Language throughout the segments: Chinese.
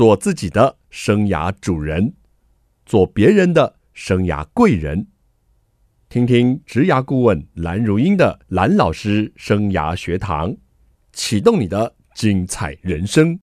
做自己的生涯主人，做别人的生涯贵人。听听职涯顾问蓝如英的蓝老师生涯学堂，启动你的精彩人生。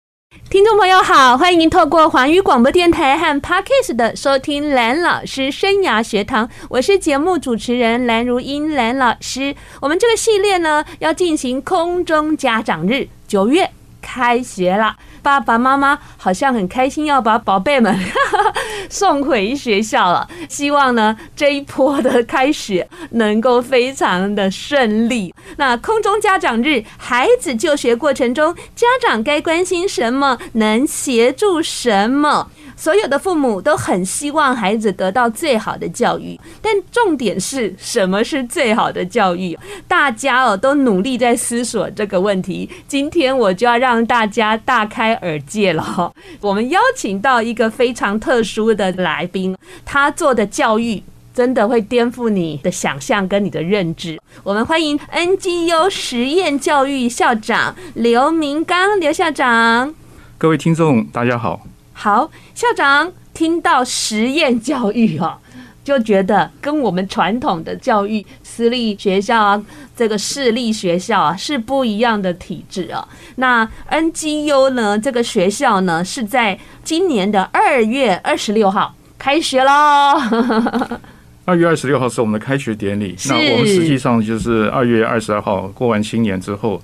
听众朋友好，欢迎您透过环宇广播电台和 Podcast 的收听蓝老师生涯学堂，我是节目主持人蓝如英蓝老师。我们这个系列呢，要进行空中家长日，九月开学了。爸爸妈妈好像很开心，要把宝贝们 送回学校了。希望呢，这一波的开始能够非常的顺利。那空中家长日，孩子就学过程中，家长该关心什么？能协助什么？所有的父母都很希望孩子得到最好的教育，但重点是什么是最好的教育？大家哦都努力在思索这个问题。今天我就要让大家大开耳界了。我们邀请到一个非常特殊的来宾，他做的教育真的会颠覆你的想象跟你的认知。我们欢迎 NGU 实验教育校长刘明刚刘校长。各位听众，大家好。好，校长听到实验教育哦，就觉得跟我们传统的教育，私立学校啊，这个市立学校啊是不一样的体制啊。那 NGU 呢，这个学校呢是在今年的二月二十六号开学喽。二月二十六号是我们的开学典礼，那我们实际上就是二月二十二号过完新年之后。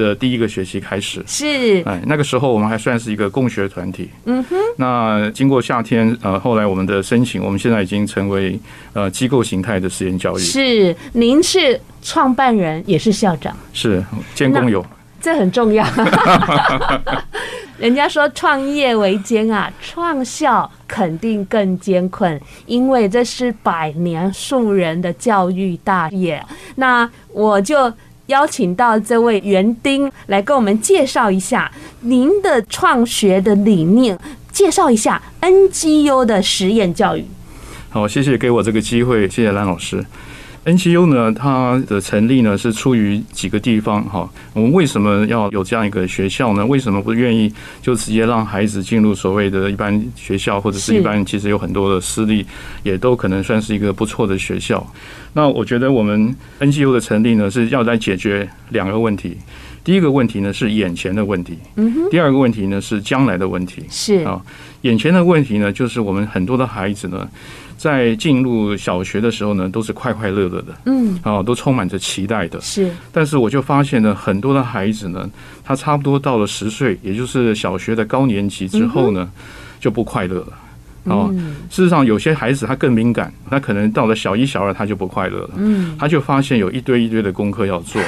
的第一个学期开始是哎，那个时候我们还算是一个共学团体。嗯哼。那经过夏天呃，后来我们的申请，我们现在已经成为呃机构形态的实验教育。是，您是创办人，也是校长。是，兼工友。这很重要。人家说创业维艰啊，创校肯定更艰困，因为这是百年树人的教育大业。那我就。邀请到这位园丁来跟我们介绍一下您的创学的理念，介绍一下 NGU 的实验教育。好，谢谢给我这个机会，谢谢兰老师。NGU 呢，它的成立呢是出于几个地方哈。我们为什么要有这样一个学校呢？为什么不愿意就直接让孩子进入所谓的一般学校，或者是一般其实有很多的私立，也都可能算是一个不错的学校。那我觉得我们 NGU 的成立呢，是要来解决两个问题。第一个问题呢是眼前的问题，嗯哼。第二个问题呢是将来的问题。是啊，眼前的问题呢，就是我们很多的孩子呢。在进入小学的时候呢，都是快快乐乐的，嗯，啊，都充满着期待的。是，但是我就发现呢，很多的孩子呢，他差不多到了十岁，也就是小学的高年级之后呢，就不快乐了。哦，事实上，有些孩子他更敏感，他可能到了小一、小二，他就不快乐了。嗯，他就发现有一堆一堆的功课要做，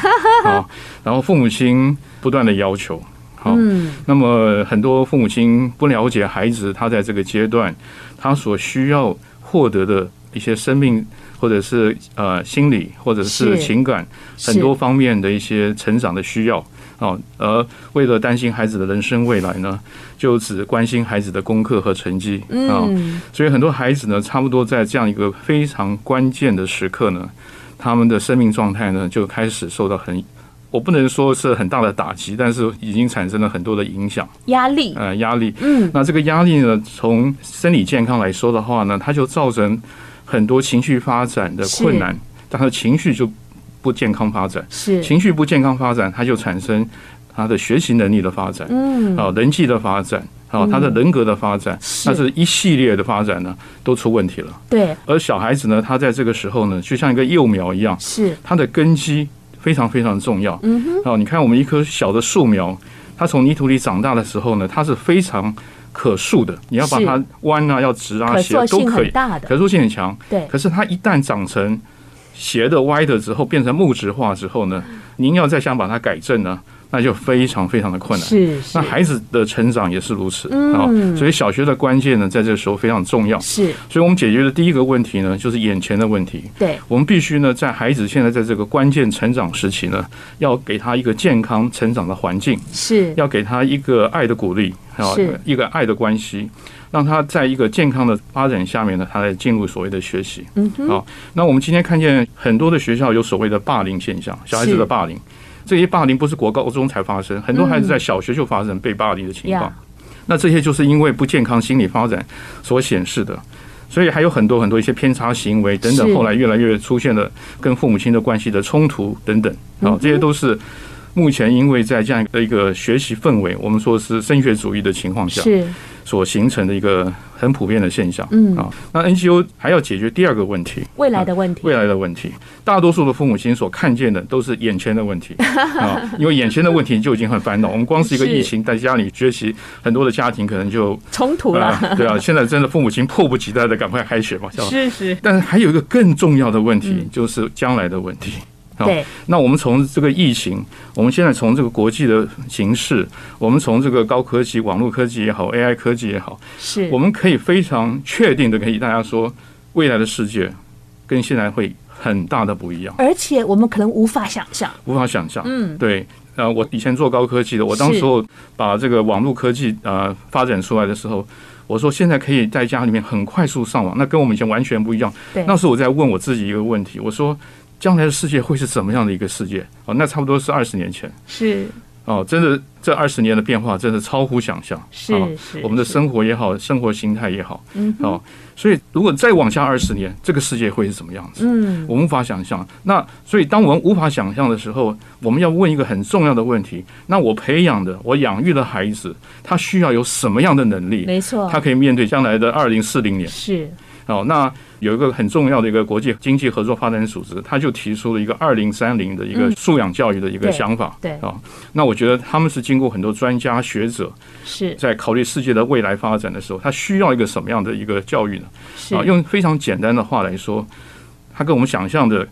啊，然后父母亲不断的要求，好，那么很多父母亲不了解孩子他在这个阶段他所需要。获得的一些生命，或者是呃心理，或者是情感，很多方面的一些成长的需要啊。而为了担心孩子的人生未来呢，就只关心孩子的功课和成绩啊。所以很多孩子呢，差不多在这样一个非常关键的时刻呢，他们的生命状态呢，就开始受到很。我不能说是很大的打击，但是已经产生了很多的影响、压力。呃，压力。嗯，那这个压力呢，从生理健康来说的话呢，它就造成很多情绪发展的困难，但他的情绪就不健康发展。是，情绪不健康发展，它就产生他的学习能力的发展。嗯，啊，人际的发展，啊，他的人格的发展，那是一系列的发展呢，都出问题了。对。而小孩子呢，他在这个时候呢，就像一个幼苗一样，是他的根基。非常非常重要。嗯哼，哦，你看我们一棵小的树苗，它从泥土里长大的时候呢，它是非常可塑的。你要把它弯啊，要直啊，斜都可以，可塑性很强。对，可是它一旦长成斜的、歪的之后，变成木质化之后呢，您要再想把它改正呢？那就非常非常的困难。是，是，那孩子的成长也是如此。嗯，所以小学的关键呢，在这个时候非常重要。是，所以我们解决的第一个问题呢，就是眼前的问题。对，我们必须呢，在孩子现在在这个关键成长时期呢，要给他一个健康成长的环境。是，要给他一个爱的鼓励，啊，一个爱的关系，让他在一个健康的发展下面呢，他来进入所谓的学习。嗯，好，那我们今天看见很多的学校有所谓的霸凌现象，小孩子的霸凌。这些霸凌不是国高中才发生，很多孩子在小学就发生被霸凌的情况。那这些就是因为不健康心理发展所显示的。所以还有很多很多一些偏差行为等等，后来越来越出现了跟父母亲的关系的冲突等等，啊，这些都是目前因为在这样的一个学习氛围，我们说是升学主义的情况下，是。所形成的一个很普遍的现象。嗯啊，那 NGO 还要解决第二个问题，未来的问题，未来的问题，大多数的父母亲所看见的都是眼前的问题 啊，因为眼前的问题就已经很烦恼。我们光是一个疫情，在家里学习，很多的家庭可能就冲突了。对啊，现在真的父母亲迫不及待的赶快开学嘛，是是。但是还有一个更重要的问题，就是将来的问题。对，那我们从这个疫情，我们现在从这个国际的形势，我们从这个高科技、网络科技也好，AI 科技也好，是，我们可以非常确定的可以大家说，未来的世界跟现在会很大的不一样，而且我们可能无法想象，无法想象。嗯，对，呃，我以前做高科技的，我当时候把这个网络科技呃发展出来的时候，我说现在可以在家里面很快速上网，那跟我们以前完全不一样。对，那时候我在问我自己一个问题，我说。将来的世界会是怎么样的一个世界？哦，那差不多是二十年前。是哦，真的，这二十年的变化真的超乎想象。是是，我们的生活也好，生活形态也好，嗯，哦，所以如果再往下二十年，这个世界会是什么样子？嗯，我们无法想象。那所以，当我们无法想象的时候，我们要问一个很重要的问题：那我培养的、我养育的孩子，他需要有什么样的能力？没错，他可以面对将来的二零四零年。是哦，那。有一个很重要的一个国际经济合作发展组织，他就提出了一个二零三零的一个素养教育的一个想法。对啊，那我觉得他们是经过很多专家学者是在考虑世界的未来发展的时候，他需要一个什么样的一个教育呢？啊，用非常简单的话来说，他跟我们想象的，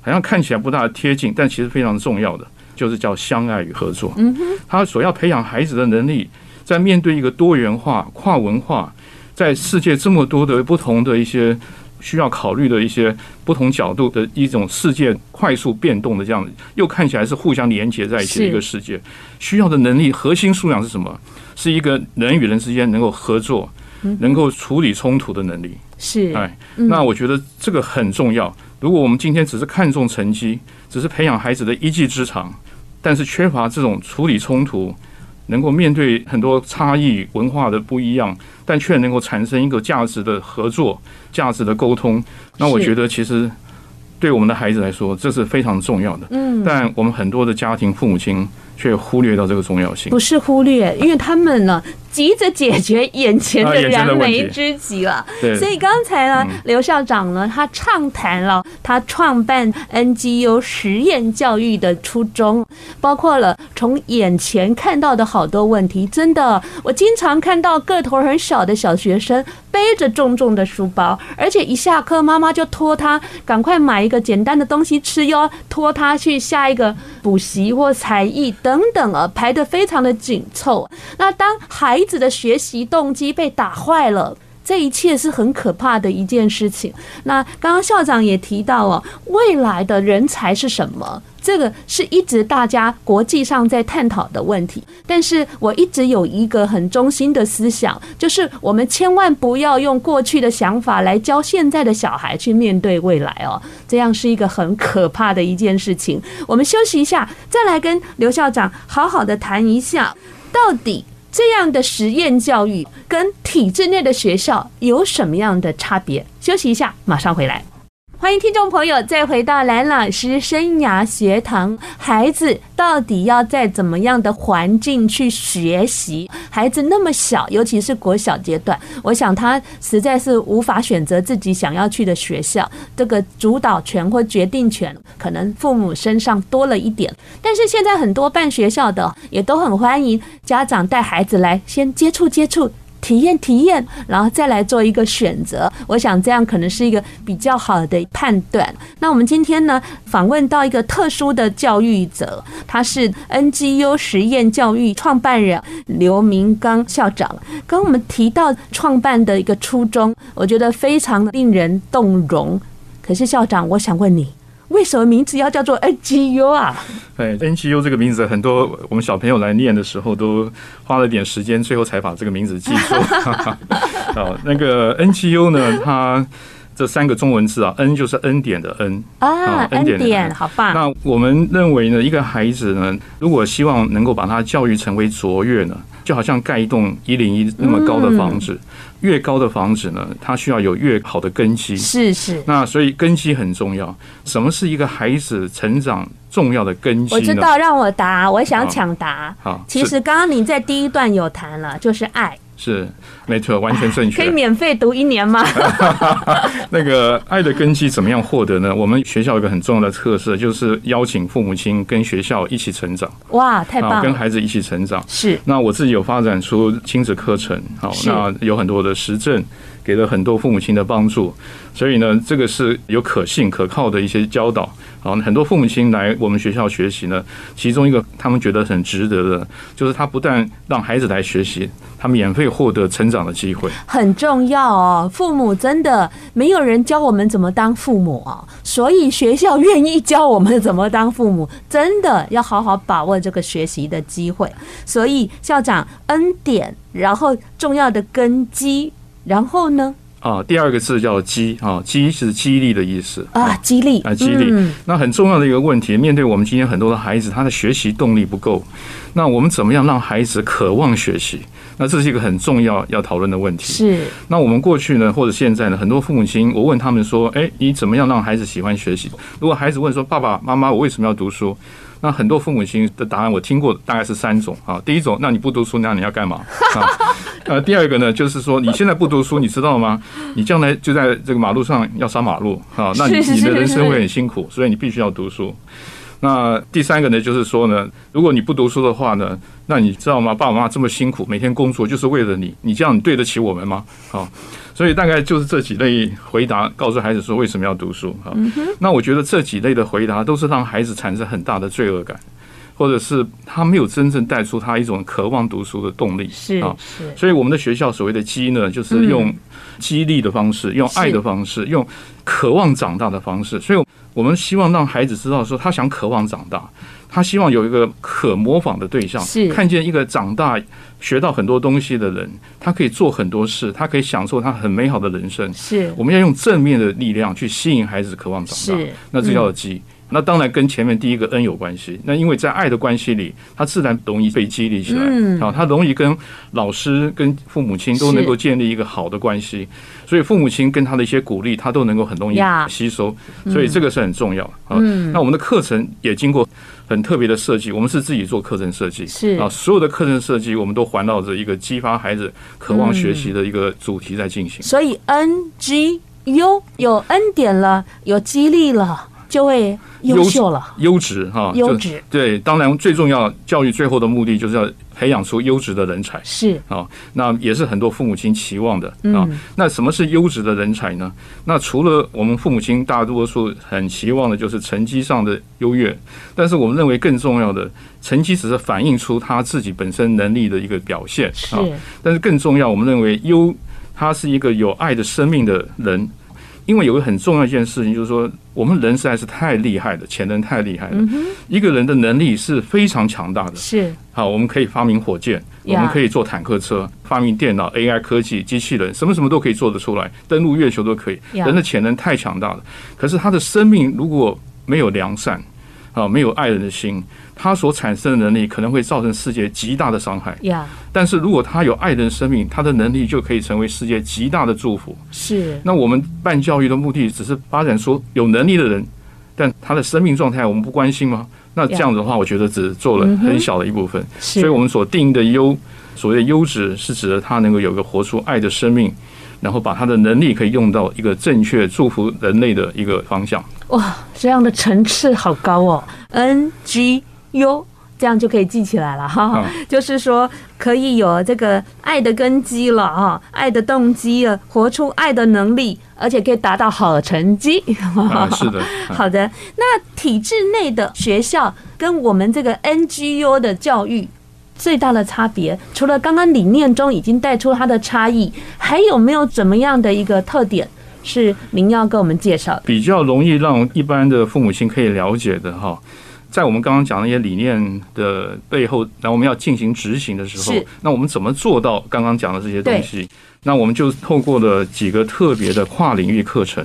好像看起来不大贴近，但其实非常重要的，就是叫相爱与合作。嗯哼，他所要培养孩子的能力，在面对一个多元化、跨文化，在世界这么多的不同的一些。需要考虑的一些不同角度的一种世界快速变动的这样，又看起来是互相连接在一起的一个世界，需要的能力核心素养是什么？是一个人与人之间能够合作，能够处理冲突的能力。是，哎，那我觉得这个很重要。如果我们今天只是看重成绩，只是培养孩子的一技之长，但是缺乏这种处理冲突，能够面对很多差异文化的不一样，但却能够产生一个价值的合作、价值的沟通，那我觉得其实对我们的孩子来说，这是非常重要的。嗯，但我们很多的家庭父母亲却忽略到这个重要性。不是忽略，因为他们呢。急着解决眼前的燃眉之急了，所以刚才呢，刘校长呢，他畅谈了他创办 NGU 实验教育的初衷，包括了从眼前看到的好多问题。真的，我经常看到个头很小的小学生背着重重的书包，而且一下课，妈妈就托他赶快买一个简单的东西吃哟，托他去下一个补习或才艺等等啊，排得非常的紧凑。那当孩子的学习动机被打坏了，这一切是很可怕的一件事情。那刚刚校长也提到哦，未来的人才是什么？这个是一直大家国际上在探讨的问题。但是我一直有一个很中心的思想，就是我们千万不要用过去的想法来教现在的小孩去面对未来哦，这样是一个很可怕的一件事情。我们休息一下，再来跟刘校长好好的谈一下，到底。这样的实验教育跟体制内的学校有什么样的差别？休息一下，马上回来。欢迎听众朋友再回到蓝老师生涯学堂。孩子到底要在怎么样的环境去学习？孩子那么小，尤其是国小阶段，我想他实在是无法选择自己想要去的学校。这个主导权或决定权，可能父母身上多了一点。但是现在很多办学校的也都很欢迎家长带孩子来先接触接触。体验体验，然后再来做一个选择。我想这样可能是一个比较好的判断。那我们今天呢，访问到一个特殊的教育者，他是 NGU 实验教育创办人刘明刚校长。跟我们提到创办的一个初衷，我觉得非常令人动容。可是校长，我想问你。为什么名字要叫做 NGU 啊？哎，NGU 这个名字，很多我们小朋友来念的时候都花了点时间，最后才把这个名字记住。哦，那个 NGU 呢，它这三个中文字啊，N 就是 n 点的 n 啊，恩典，好棒。那我们认为呢，一个孩子呢，如果希望能够把他教育成为卓越呢，就好像盖一栋一零一那么高的房子，嗯、越高的房子呢，它需要有越好的根基。是是。那所以根基很重要。什么是一个孩子成长重要的根基呢？我知道，让我答，我想抢答。好，其实刚刚你在第一段有谈了，就是爱。是，没错，完全正确。可以免费读一年吗？那个爱的根基怎么样获得呢？我们学校有一个很重要的特色，就是邀请父母亲跟学校一起成长。哇，太棒了！跟孩子一起成长。是。那我自己有发展出亲子课程，好，那有很多的实证。给了很多父母亲的帮助，所以呢，这个是有可信可靠的一些教导。好，很多父母亲来我们学校学习呢，其中一个他们觉得很值得的，就是他不但让孩子来学习，他免费获得成长的机会，很重要哦。父母真的没有人教我们怎么当父母啊，所以学校愿意教我们怎么当父母，真的要好好把握这个学习的机会。所以校长恩典，然后重要的根基。然后呢？啊，第二个字叫激啊，激是激励的意思啊，激励啊，激励。嗯、那很重要的一个问题，面对我们今天很多的孩子，他的学习动力不够，那我们怎么样让孩子渴望学习？那这是一个很重要要讨论的问题。是。那我们过去呢，或者现在呢，很多父母亲，我问他们说：“哎，你怎么样让孩子喜欢学习？”如果孩子问说：“爸爸妈妈，我为什么要读书？”那很多父母亲的答案我听过，大概是三种啊。第一种，那你不读书，那你要干嘛啊？呃，第二个呢，就是说你现在不读书，你知道吗？你将来就在这个马路上要杀马路啊，那你你的人生会很辛苦，所以你必须要读书。那第三个呢，就是说呢，如果你不读书的话呢，那你知道吗？爸爸妈妈这么辛苦，每天工作就是为了你，你这样你对得起我们吗？啊？所以大概就是这几类回答，告诉孩子说为什么要读书啊？那我觉得这几类的回答都是让孩子产生很大的罪恶感，或者是他没有真正带出他一种渴望读书的动力。是啊，所以我们的学校所谓的激呢，就是用激励的方式，用爱的方式，用渴望长大的方式。所以我们希望让孩子知道说，他想渴望长大。他希望有一个可模仿的对象，是看见一个长大学到很多东西的人，他可以做很多事，他可以享受他很美好的人生。是，我们要用正面的力量去吸引孩子渴望长大。那这叫做激。那当然跟前面第一个恩有关系。那因为在爱的关系里，他自然容易被激励起来。嗯，啊，他容易跟老师、跟父母亲都能够建立一个好的关系。所以父母亲跟他的一些鼓励，他都能够很容易吸收。所以这个是很重要啊。那我们的课程也经过。很特别的设计，我们是自己做课程设计，是啊，所有的课程设计我们都环绕着一个激发孩子渴望学习的一个主题在进行。所以 N G U 有恩典了，有激励了，就会优秀了，优质哈，优质对。当然，最重要教育最后的目的就是要。培养出优质的人才是啊，那也是很多父母亲期望的啊。那什么是优质的人才呢？那除了我们父母亲大多数很期望的就是成绩上的优越，但是我们认为更重要的，成绩只是反映出他自己本身能力的一个表现啊。但是更重要，我们认为优，他是一个有爱的生命的人。因为有个很重要一件事情，就是说我们人实在是太厉害了，潜能太厉害了。一个人的能力是非常强大的。是。好，我们可以发明火箭，我们可以做坦克车，发明电脑、AI 科技、机器人，什么什么都可以做得出来，登陆月球都可以。人的潜能太强大了，可是他的生命如果没有良善，啊，没有爱人的心。他所产生的能力可能会造成世界极大的伤害。呀但是如果他有爱人生命，他的能力就可以成为世界极大的祝福。是。那我们办教育的目的只是发展出有能力的人，但他的生命状态我们不关心吗？那这样子的话，我觉得只做了很小的一部分。所以我们所定义的优，所谓的优质，是指的他能够有一个活出爱的生命，然后把他的能力可以用到一个正确祝福人类的一个方向。哇，这样的层次好高哦！N G。哟，这样就可以记起来了哈，就是说可以有这个爱的根基了哈，爱的动机了，活出爱的能力，而且可以达到好成绩。是的，好的。那体制内的学校跟我们这个 NGU 的教育最大的差别，除了刚刚理念中已经带出它的差异，还有没有怎么样的一个特点是您要跟我们介绍的？比较容易让一般的父母亲可以了解的哈。在我们刚刚讲那些理念的背后，然后我们要进行执行的时候，那我们怎么做到刚刚讲的这些东西？那我们就透过了几个特别的跨领域课程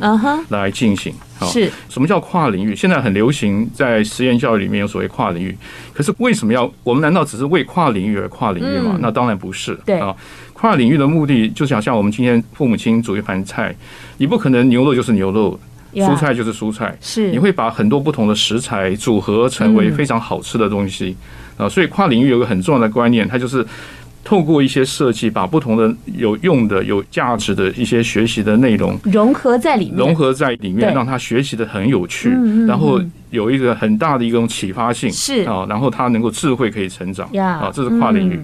来进行。好，是什么叫跨领域？现在很流行在实验教育里面有所谓跨领域，可是为什么要我们难道只是为跨领域而跨领域吗？那当然不是。对啊，跨领域的目的就是想像我们今天父母亲煮一盘菜，你不可能牛肉就是牛肉。蔬菜就是蔬菜，是你会把很多不同的食材组合成为非常好吃的东西啊。所以跨领域有个很重要的观念，它就是透过一些设计，把不同的有用的、有价值的一些学习的内容融合在里面，融合在里面，让他学习的很有趣，然后有一个很大的一种启发性是啊，然后他能够智慧可以成长啊，这是跨领域。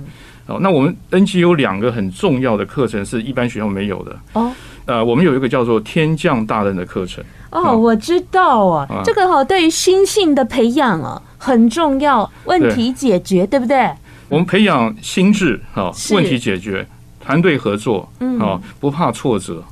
哦，那我们 NG 有两个很重要的课程是一般学校没有的哦。呃，我们有一个叫做天降大任的课程。哦，我知道啊，这个哈对于心性的培养啊很重要，问题解决对不对？我们培养心智啊，问题解决，团队合作嗯。啊，不怕挫折。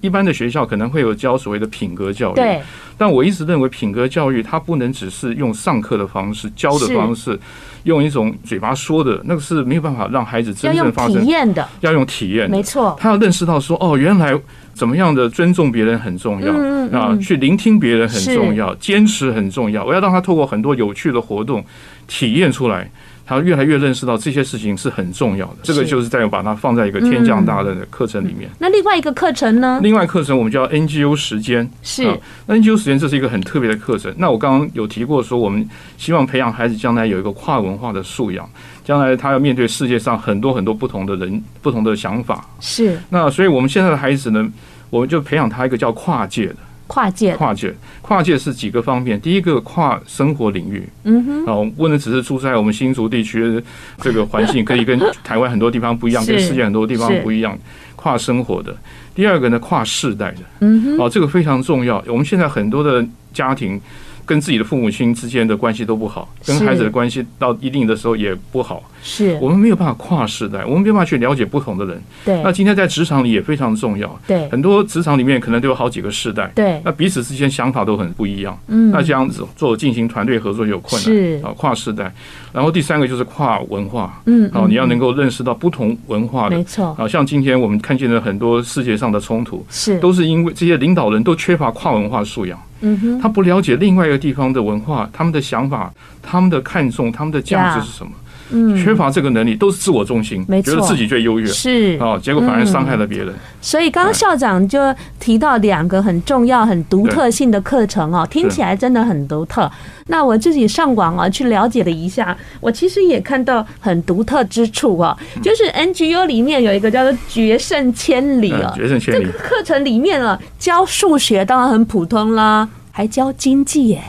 一般的学校可能会有教所谓的品格教育，对。但我一直认为品格教育它不能只是用上课的方式教的方式，用一种嘴巴说的，那个是没有办法让孩子真正发生体验的，要用体验，没错。他要认识到说，哦，原来怎么样的尊重别人很重要啊，去聆听别人很重要，坚持很重要。我要让他透过很多有趣的活动体验出来。他越来越认识到这些事情是很重要的，这个就是在把它放在一个天降大任的课程里面。那另外一个课程呢？另外课程我们叫 NGO 时间，是 NGO 时间，这是一个很特别的课程。那我刚刚有提过说，我们希望培养孩子将来有一个跨文化的素养，将来他要面对世界上很多很多不同的人、不同的想法。是。那所以我们现在的孩子呢，我们就培养他一个叫跨界的。跨界，跨界，跨界是几个方面。第一个跨生活领域，嗯哼，哦，不能只是住在我们新竹地区的这个环境，可以跟台湾很多地方不一样，跟世界很多地方不一样。跨生活的，第二个呢，跨世代的，嗯哼，哦，这个非常重要。我们现在很多的家庭。跟自己的父母亲之间的关系都不好，跟孩子的关系到一定的时候也不好。是我们没有办法跨世代，我们没有办法去了解不同的人。对，那今天在职场里也非常重要。对，很多职场里面可能都有好几个世代。对，那彼此之间想法都很不一样。嗯，那这样子做进行团队合作有困难。是啊，跨世代。然后第三个就是跨文化。嗯，好，你要能够认识到不同文化的。没错。啊，像今天我们看见了很多世界上的冲突，是都是因为这些领导人都缺乏跨文化素养。嗯哼，他不了解另外一个地方的文化，他们的想法，他们的看重，他们的价值是什么？嗯，缺乏这个能力，都是自我中心，没错，觉得自己最优越，是。啊，结果反而伤害了别人。所以刚刚校长就提到两个很重要、很独特性的课程哦，听起来真的很独特。那我自己上网啊去了解了一下，我其实也看到很独特之处哦，就是 NGU 里面有一个叫做“决胜千里”啊，决胜千里。这个课程里面啊，教数学当然很普通啦，还教经济耶，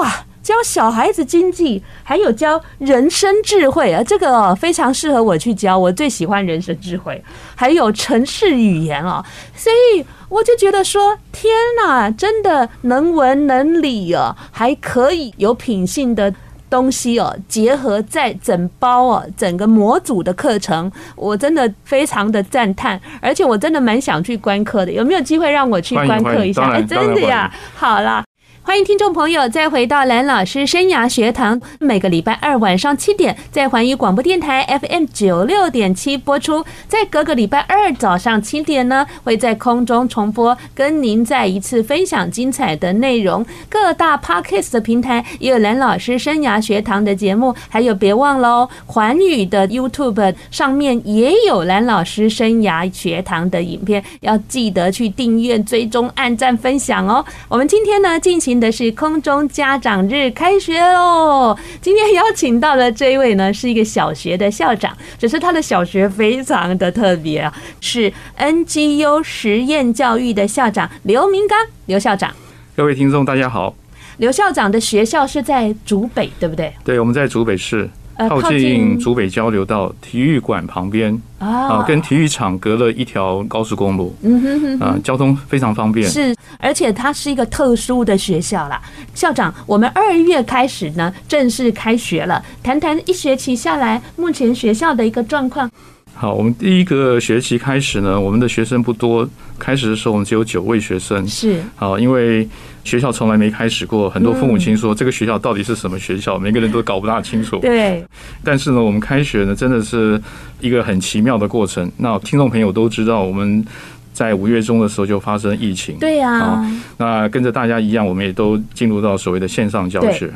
哇！教小孩子经济，还有教人生智慧啊，这个非常适合我去教。我最喜欢人生智慧，还有城市语言啊，所以我就觉得说，天哪，真的能文能理哦，还可以有品性的东西哦，结合在整包哦，整个模组的课程，我真的非常的赞叹，而且我真的蛮想去观课的。有没有机会让我去观课一下？哎，真的呀，好啦。欢迎听众朋友再回到蓝老师生涯学堂，每个礼拜二晚上七点在环宇广播电台 FM 九六点七播出，在隔个礼拜二早上七点呢，会在空中重播，跟您再一次分享精彩的内容。各大 Podcast 的平台也有蓝老师生涯学堂的节目，还有别忘喽，环宇的 YouTube 上面也有蓝老师生涯学堂的影片，要记得去订阅、追踪、按赞、分享哦。我们今天呢进行。的是空中家长日开学喽！今天邀请到的这一位呢，是一个小学的校长，只是他的小学非常的特别啊，是 NGU 实验教育的校长刘明刚，刘校长。各位听众，大家好。刘校长的学校是在竹北，对不对？对，我们在竹北市。靠近竹北交流道体育馆旁边啊，跟体育场隔了一条高速公路，嗯哼哼，啊，交通非常方便。是，而且它是一个特殊的学校啦。校长，我们二月开始呢，正式开学了，谈谈一学期下来，目前学校的一个状况。好，我们第一个学期开始呢，我们的学生不多，开始的时候我们只有九位学生。是，好，因为学校从来没开始过，很多父母亲说这个学校到底是什么学校，每个人都搞不大清楚。对。但是呢，我们开学呢，真的是一个很奇妙的过程。那听众朋友都知道，我们在五月中的时候就发生疫情。对呀。啊，那跟着大家一样，我们也都进入到所谓的线上教学。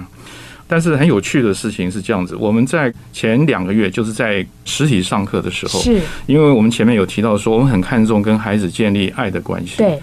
但是很有趣的事情是这样子，我们在前两个月就是在实体上课的时候，是，因为我们前面有提到说，我们很看重跟孩子建立爱的关系，对，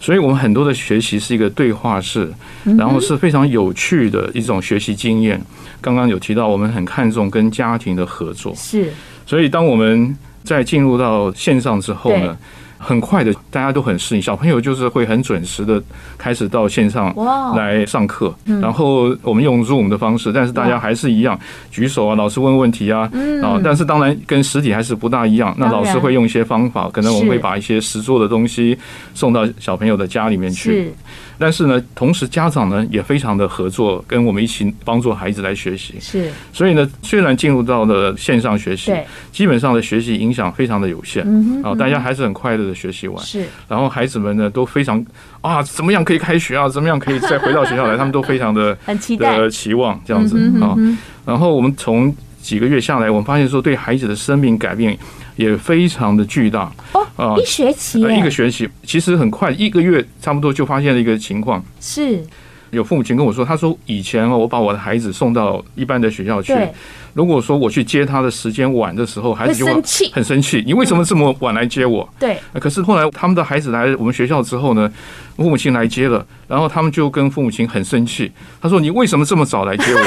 所以我们很多的学习是一个对话式，然后是非常有趣的一种学习经验。刚刚有提到，我们很看重跟家庭的合作，是，所以当我们在进入到线上之后呢，很快的，大家都很适应。小朋友就是会很准时的开始到线上来上课，然后我们用 Zoom 的方式，但是大家还是一样举手啊，老师问问题啊，啊，但是当然跟实体还是不大一样。那老师会用一些方法，可能我们会把一些实做的东西送到小朋友的家里面去。但是呢，同时家长呢也非常的合作，跟我们一起帮助孩子来学习。是，所以呢，虽然进入到了线上学习，基本上的学习影响非常的有限。嗯啊，大家还是很快乐的学习完。是，然后孩子们呢都非常啊，怎么样可以开学啊？怎么样可以再回到学校来？他们都非常的很期待的期望这样子啊。然后我们从几个月下来，我们发现说对孩子的生命改变也非常的巨大。哦，一学期，一个学期其实很快，一个月差不多就发现了一个情况。是，有父母亲跟我说，他说以前哦，我把我的孩子送到一般的学校去，如果说我去接他的时间晚的时候，孩子就会很生气，你为什么这么晚来接我？对。可是后来他们的孩子来我们学校之后呢，父母亲来接了，然后他们就跟父母亲很生气，他说你为什么这么早来接我？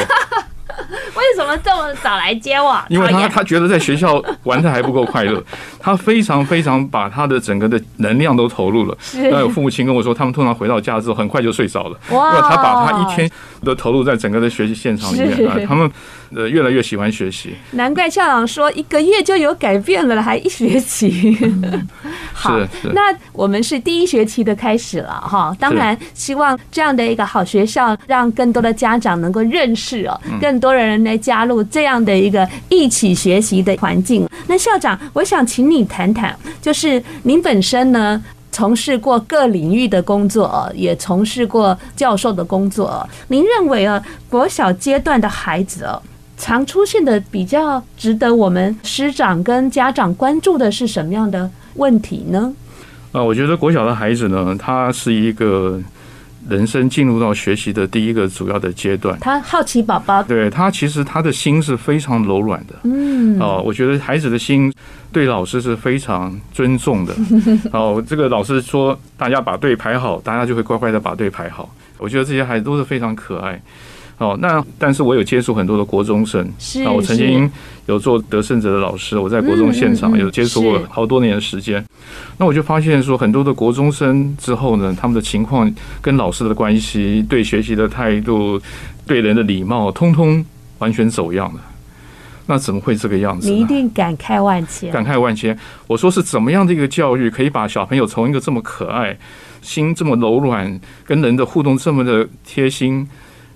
为什么这么早来接我？因为他他觉得在学校 玩的还不够快乐，他非常非常把他的整个的能量都投入了。那有父母亲跟我说，他们通常回到家之后很快就睡着了，因为他把他一天都投入在整个的学习现场里面啊，他们呃越来越喜欢学习。难怪校长说一个月就有改变了，还一学期。好，那我们是第一学期的开始了哈。当然希望这样的一个好学校，让更多的家长能够认识哦，更多的人来加入这样的一个一起学习的环境。那校长，我想请你谈谈，就是您本身呢，从事过各领域的工作，也从事过教授的工作。您认为啊，国小阶段的孩子哦，常出现的比较值得我们师长跟家长关注的是什么样的问题呢？啊，我觉得国小的孩子呢，他是一个。人生进入到学习的第一个主要的阶段，他好奇宝宝，对他其实他的心是非常柔软的，嗯，哦，我觉得孩子的心对老师是非常尊重的，哦，这个老师说大家把队排好，大家就会乖乖的把队排好，我觉得这些孩子都是非常可爱。哦，那但是我有接触很多的国中生，是，我曾经有做得胜者的老师，我在国中现场有接触过好多年的时间，那我就发现说，很多的国中生之后呢，他们的情况跟老师的关系、对学习的态度、对人的礼貌，通通完全走样了。那怎么会这个样子？你一定感慨万千，感慨万千。我说是怎么样的一个教育，可以把小朋友从一个这么可爱、心这么柔软、跟人的互动这么的贴心。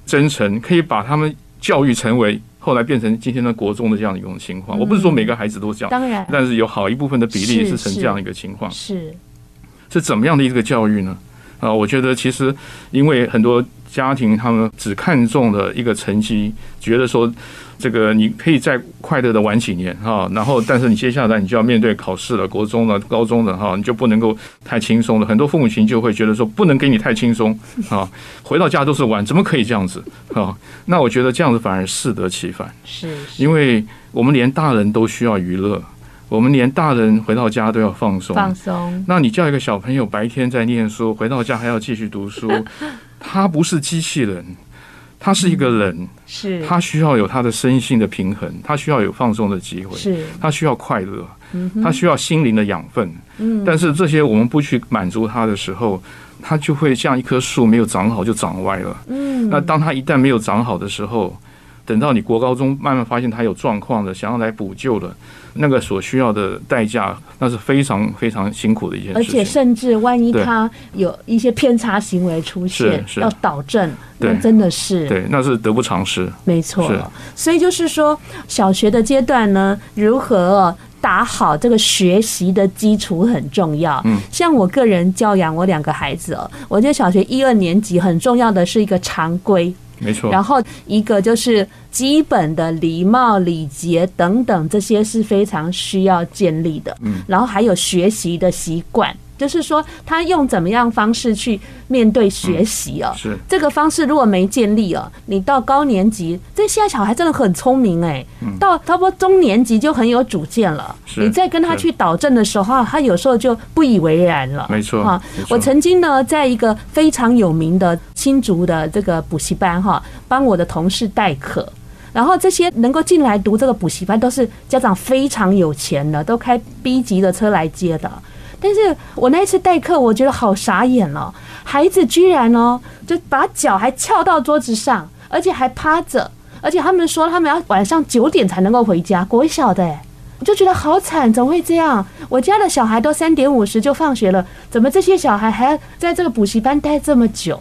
真诚可以把他们教育成为后来变成今天的国中的这样一种情况。我不是说每个孩子都这样，当然，但是有好一部分的比例是成这样一个情况。是是怎么样的一个教育呢？啊，我觉得其实因为很多家庭他们只看重了一个成绩，觉得说。这个你可以再快乐的玩几年哈，然后但是你接下来你就要面对考试了，国中了、高中了哈，你就不能够太轻松了。很多父母亲就会觉得说，不能给你太轻松啊，回到家都是玩，怎么可以这样子啊？那我觉得这样子反而适得其反，是，因为我们连大人都需要娱乐，我们连大人回到家都要放松，放松。那你叫一个小朋友白天在念书，回到家还要继续读书，他不是机器人。他是一个人，是，他需要有他的身心的平衡，他需要有放松的机会，是，他需要快乐，他需要心灵的养分，嗯，但是这些我们不去满足他的时候，他就会像一棵树没有长好就长歪了，嗯，那当他一旦没有长好的时候，等到你国高中慢慢发现他有状况了，想要来补救了。那个所需要的代价，那是非常非常辛苦的一件事情。而且，甚至万一他有一些偏差行为出现，要导正，那真的是对，那是得不偿失。没错，所以就是说，小学的阶段呢，如何打好这个学习的基础很重要。嗯，像我个人教养我两个孩子哦，我觉得小学一二年级很重要的是一个常规，没错。然后一个就是基本的礼貌、礼节等等，这些是非常需要建立的。嗯，然后还有学习的习惯。就是说，他用怎么样方式去面对学习哦？是这个方式如果没建立哦，你到高年级，这现在小孩真的很聪明哎，到差不多中年级就很有主见了。你再跟他去导正的时候，他有时候就不以为然了。没错哈，我曾经呢，在一个非常有名的新竹的这个补习班哈，帮我的同事代课，然后这些能够进来读这个补习班，都是家长非常有钱的，都开 B 级的车来接的。但是我那一次代课，我觉得好傻眼了。孩子居然哦，就把脚还翘到桌子上，而且还趴着，而且他们说他们要晚上九点才能够回家，国小的哎，我就觉得好惨，怎么会这样？我家的小孩都三点五十就放学了，怎么这些小孩还要在这个补习班待这么久？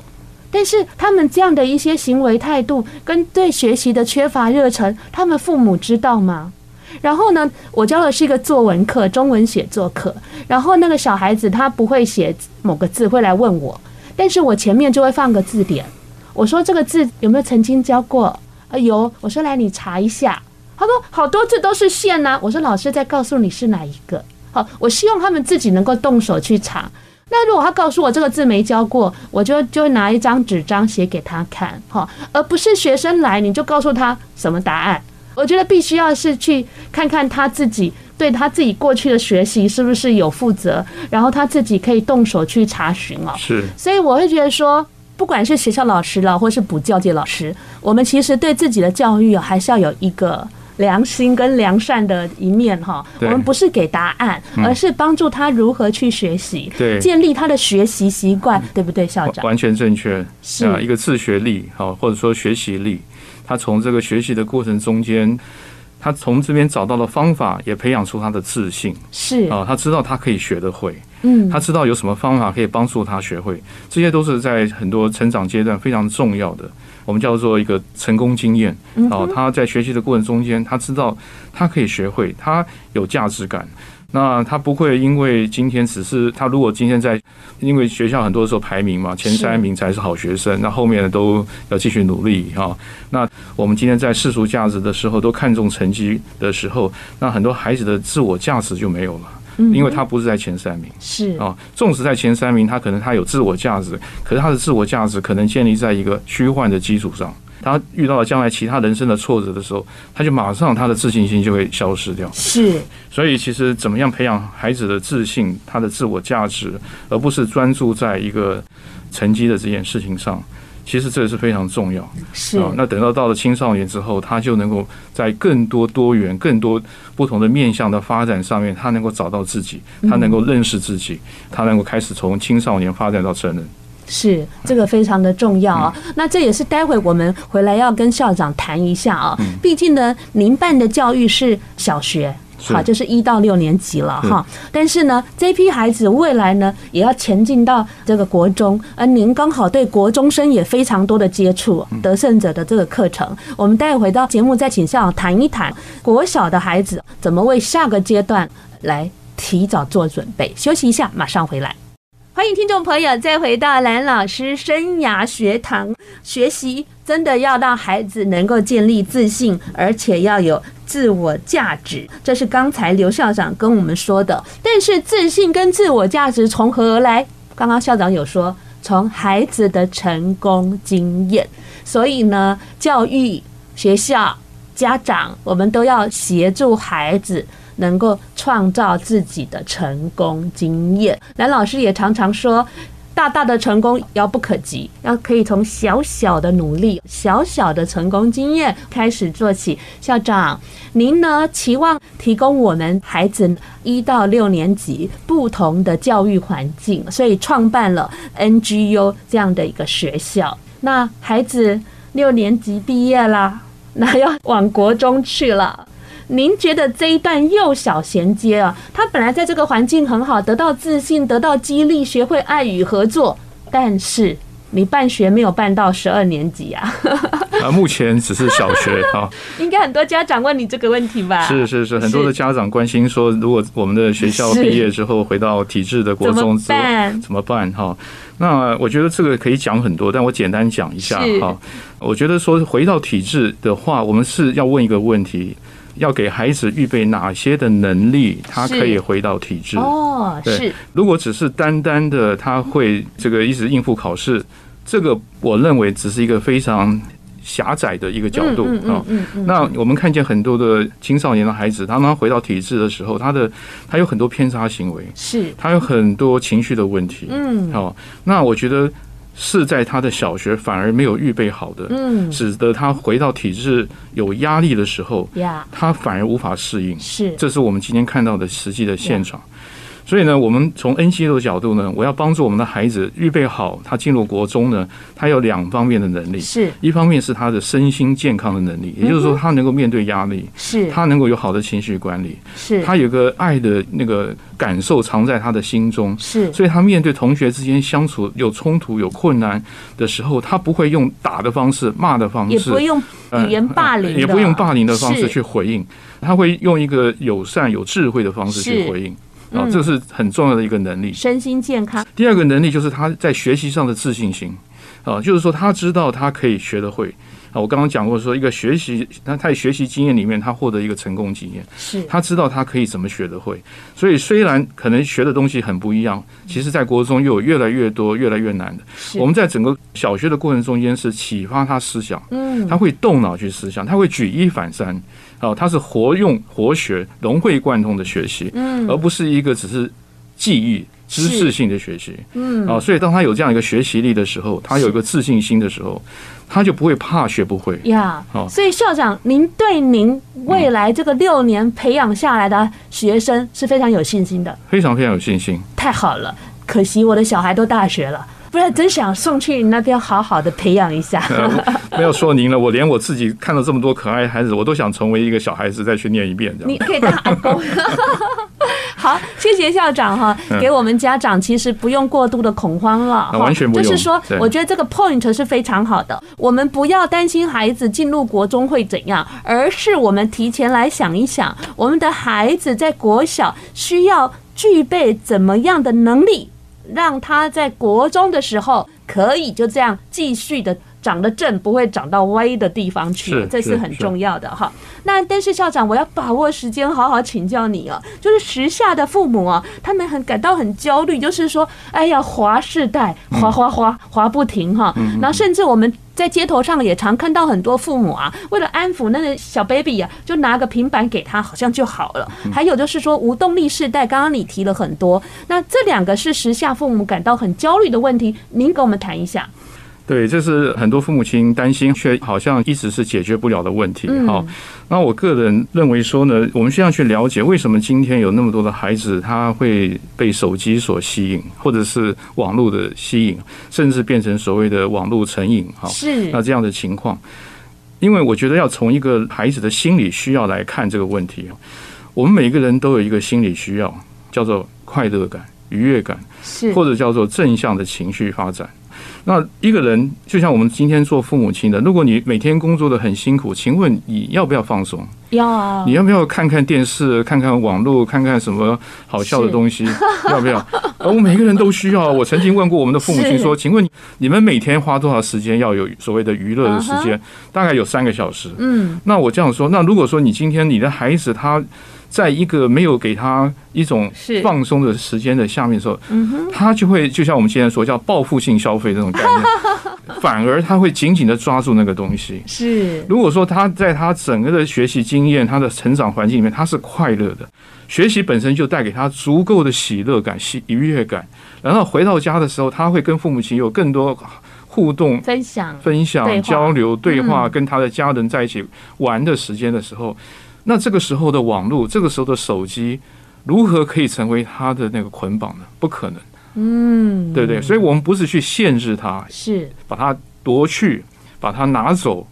但是他们这样的一些行为态度跟对学习的缺乏热忱，他们父母知道吗？然后呢，我教的是一个作文课，中文写作课。然后那个小孩子他不会写某个字，会来问我，但是我前面就会放个字典。我说这个字有没有曾经教过？啊，有。我说来，你查一下。他说好多字都是线呐。我说老师在告诉你是哪一个。好，我希望他们自己能够动手去查。那如果他告诉我这个字没教过，我就就拿一张纸张写给他看，哈，而不是学生来你就告诉他什么答案。我觉得必须要是去看看他自己对他自己过去的学习是不是有负责，然后他自己可以动手去查询哦。是，所以我会觉得说，不管是学校老师了，或是补教界老师，我们其实对自己的教育还是要有一个良心跟良善的一面哈。我们不是给答案，而是帮助他如何去学习，对，建立他的学习习惯，对不对，校长？完全正确，是啊，一个自学力好，或者说学习力。他从这个学习的过程中间，他从这边找到了方法，也培养出他的自信。是啊，他知道他可以学得会，嗯，他知道有什么方法可以帮助他学会，这些都是在很多成长阶段非常重要的，我们叫做一个成功经验。哦，他在学习的过程中间，他知道他可以学会，他有价值感。那他不会因为今天只是他，如果今天在，因为学校很多时候排名嘛，前三名才是好学生，那后面的都要继续努力哈。那我们今天在世俗价值的时候都看重成绩的时候，那很多孩子的自我价值就没有了，因为他不是在前三名，是啊，纵使在前三名，他可能他有自我价值，可是他的自我价值可能建立在一个虚幻的基础上。他遇到了将来其他人生的挫折的时候，他就马上他的自信心就会消失掉。是，所以其实怎么样培养孩子的自信，他的自我价值，而不是专注在一个成绩的这件事情上，其实这是非常重要。是啊，那等到到了青少年之后，他就能够在更多多元、更多不同的面向的发展上面，他能够找到自己，他能够认识自己，他能够开始从青少年发展到成人。是，这个非常的重要啊。那这也是待会我们回来要跟校长谈一下啊。毕竟呢，您办的教育是小学，好，就是一到六年级了哈。但是呢，这批孩子未来呢，也要前进到这个国中，而您刚好对国中生也非常多的接触，得胜者的这个课程，我们待会回到节目再请校长谈一谈国小的孩子怎么为下个阶段来提早做准备。休息一下，马上回来。欢迎听众朋友再回到蓝老师生涯学堂。学习真的要让孩子能够建立自信，而且要有自我价值。这是刚才刘校长跟我们说的。但是自信跟自我价值从何而来？刚刚校长有说，从孩子的成功经验。所以呢，教育、学校、家长，我们都要协助孩子。能够创造自己的成功经验，蓝老师也常常说，大大的成功遥不可及，要可以从小小的努力、小小的成功经验开始做起。校长，您呢，期望提供我们孩子一到六年级不同的教育环境，所以创办了 NGU 这样的一个学校。那孩子六年级毕业啦，那要往国中去了。您觉得这一段幼小衔接啊，他本来在这个环境很好，得到自信，得到激励，学会爱与合作。但是你办学没有办到十二年级啊？啊，目前只是小学啊。应该很多家长问你这个问题吧？是是是，很多的家长关心说，如果我们的学校毕业之后回到体制的国中，怎么办？怎么办？哈，那我觉得这个可以讲很多，但我简单讲一下哈。我觉得说回到体制的话，我们是要问一个问题。要给孩子预备哪些的能力，他可以回到体制？哦，是。如果只是单单的他会这个一直应付考试，这个我认为只是一个非常狭窄的一个角度啊。那我们看见很多的青少年的孩子，当他回到体制的时候，他的他有很多偏差行为，是他有很多情绪的问题。嗯，好，那我觉得。是在他的小学反而没有预备好的，嗯，使得他回到体制有压力的时候，呀，他反而无法适应，是，这是我们今天看到的实际的现场。所以呢，我们从 NCA 的角度呢，我要帮助我们的孩子预备好，他进入国中呢，他有两方面的能力，是。一方面是他的身心健康的能力，也就是说他能够面对压力，是。他能够有好的情绪管理，是。他有个爱的那个感受藏在他的心中，是，所以他面对同学之间相处有冲突有困难的时候，他不会用打的方式、骂的方式，也不会用语言霸凌，也不会用霸凌的方式去回应，他会用一个友善有智慧的方式去回应。啊，这是很重要的一个能力，身心健康。第二个能力就是他在学习上的自信心，啊，就是说他知道他可以学得会。啊，我刚刚讲过说，一个学习，他在学习经验里面，他获得一个成功经验，是他知道他可以怎么学得会。所以虽然可能学的东西很不一样，其实在国中又有越来越多、越来越难的。我们在整个小学的过程中间是启发他思想，嗯，他会动脑去思想，他会举一反三。哦，他是活用活学、融会贯通的学习，嗯，而不是一个只是记忆、知识性的学习，嗯，啊，所以当他有这样一个学习力的时候，他有一个自信心的时候，他就不会怕学不会呀。哦，所以校长，您对您未来这个六年培养下来的学生是非常有信心的，非常非常有信心。太好了，可惜我的小孩都大学了。不然真想送去你那边好好的培养一下。没有说您了，我连我自己看到这么多可爱的孩子，我都想成为一个小孩子再去念一遍。你可以当阿公。好，谢谢校长哈，给我们家长其实不用过度的恐慌了，完全不用。就是说，我觉得这个 point 是非常好的。我们不要担心孩子进入国中会怎样，而是我们提前来想一想，我们的孩子在国小需要具备怎么样的能力。让他在国中的时候可以就这样继续的长得正，不会长到歪的地方去，这是很重要的哈。那但是校长，我要把握时间，好好请教你哦。就是时下的父母啊，他们很感到很焦虑，就是说，哎呀，滑世代，滑滑滑滑不停哈。然后甚至我们。在街头上也常看到很多父母啊，为了安抚那个小 baby 啊，就拿个平板给他，好像就好了。还有就是说无动力世代，刚刚你提了很多，那这两个是时下父母感到很焦虑的问题，您给我们谈一下。对，这是很多父母亲担心，却好像一直是解决不了的问题。好，那我个人认为说呢，我们需要去了解为什么今天有那么多的孩子他会被手机所吸引，或者是网络的吸引，甚至变成所谓的网络成瘾。哈，是那这样的情况，因为我觉得要从一个孩子的心理需要来看这个问题。我们每个人都有一个心理需要，叫做快乐感、愉悦感，是或者叫做正向的情绪发展。那一个人就像我们今天做父母亲的，如果你每天工作的很辛苦，请问你要不要放松？要啊！你要不要看看电视、看看网络、看看什么好笑的东西？要不要？而我每个人都需要。我曾经问过我们的父母亲说：“请问你们每天花多少时间要有所谓的娱乐的时间？大概有三个小时。”嗯。那我这样说，那如果说你今天你的孩子他。在一个没有给他一种放松的时间的下面的时候，他就会就像我们现在说叫报复性消费这种概念，反而他会紧紧的抓住那个东西。是，如果说他在他整个的学习经验、他的成长环境里面，他是快乐的，学习本身就带给他足够的喜乐感、喜愉悦感，然后回到家的时候，他会跟父母亲有更多互动、分享、分享、交流、对话，跟他的家人在一起玩的时间的时候。那这个时候的网络，这个时候的手机，如何可以成为他的那个捆绑呢？不可能，嗯，对不对？所以我们不是去限制他，是把他夺去，把他拿走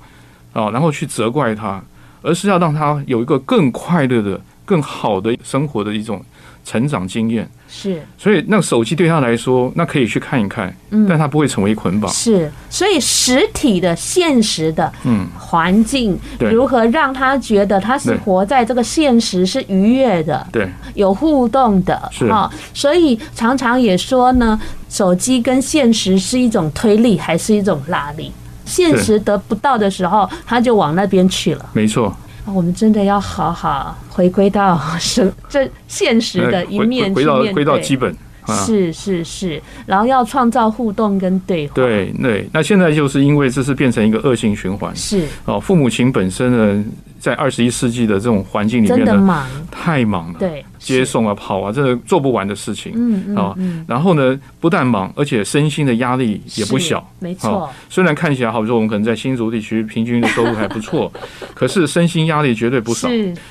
啊，然后去责怪他，而是要让他有一个更快乐的、更好的生活的一种成长经验。是，所以那个手机对他来说，那可以去看一看，嗯，但他不会成为捆绑。是，所以实体的、现实的，嗯，环境如何让他觉得他是活在这个现实是愉悦的，对，有互动的，是啊。所以常常也说呢，手机跟现实是一种推力，还是一种拉力？现实得不到的时候，他就往那边去了。没错。我们真的要好好回归到 生这现实的一面去面对，回到回到基本，是是是，然后要创造互动跟对话。对对，那现在就是因为这是变成一个恶性循环，是。哦，父母亲本身呢，在二十一世纪的这种环境里面的忙，太忙了，对。接送啊，跑啊，这个做不完的事情，嗯啊，然后呢，不但忙，而且身心的压力也不小，没错。虽然看起来，好比说我们可能在新竹地区平均的收入还不错，可是身心压力绝对不少。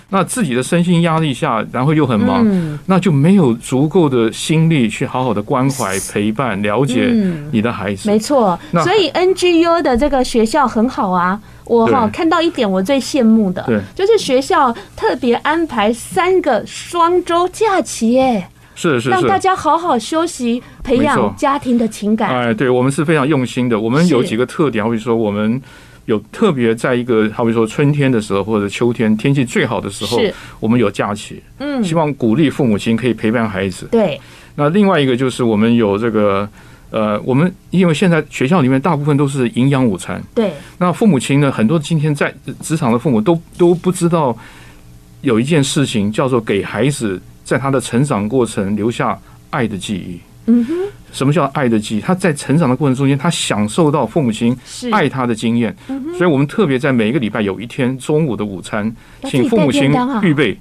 那自己的身心压力下，然后又很忙，那就没有足够的心力去好好的关怀、陪伴、了解你的孩子。没错，所以 NGU 的这个学校很好啊。我哈看到一点，我最羡慕的，就是学校特别安排三个双周假期，哎，是是是，让大家好好休息，培养家庭的情感。哎，对我们是非常用心的。我们有几个特点，好比说，我们有特别在一个，好比说春天的时候或者秋天天气最好的时候，我们有假期，嗯，希望鼓励父母亲可以陪伴孩子。对，那另外一个就是我们有这个。呃，我们因为现在学校里面大部分都是营养午餐，对。那父母亲呢，很多今天在职场的父母都都不知道有一件事情叫做给孩子在他的成长过程留下爱的记忆。嗯哼。什么叫爱的记忆？他在成长的过程中间，他享受到父母亲爱他的经验。嗯哼。所以我们特别在每一个礼拜有一天中午的午餐，请父母亲预备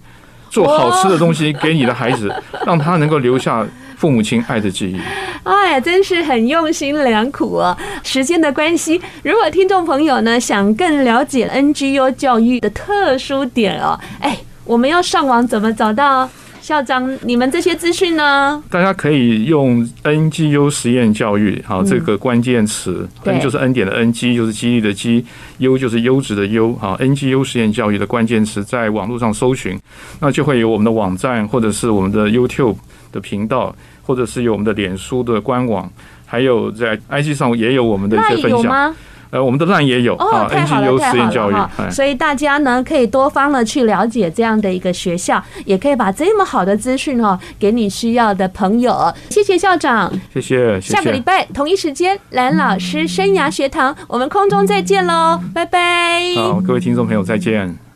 做好吃的东西给你的孩子，让他能够留下。父母亲爱的记忆，哎，真是很用心良苦哦。时间的关系，如果听众朋友呢想更了解 NGU 教育的特殊点哦，哎，我们要上网怎么找到校长你们这些资讯呢？大家可以用 NGU 实验教育，好，这个关键词，N 就是 N 点的 N，G 就是激励的 G，U 就是优质的 U，，好，NGU 实验教育的关键词在网络上搜寻，那就会有我们的网站或者是我们的 YouTube 的频道。或者是有我们的脸书的官网，还有在 IG 上也有我们的一些分享。吗？呃，我们的 LINE 也有哦，太好了，太好了。所以大家呢可以多方的去了解这样的一个学校，也可以把这么好的资讯哦给你需要的朋友。谢谢校长，谢谢。下个礼拜同一时间，蓝老师生涯学堂，我们空中再见喽，拜拜。好，各位听众朋友再见。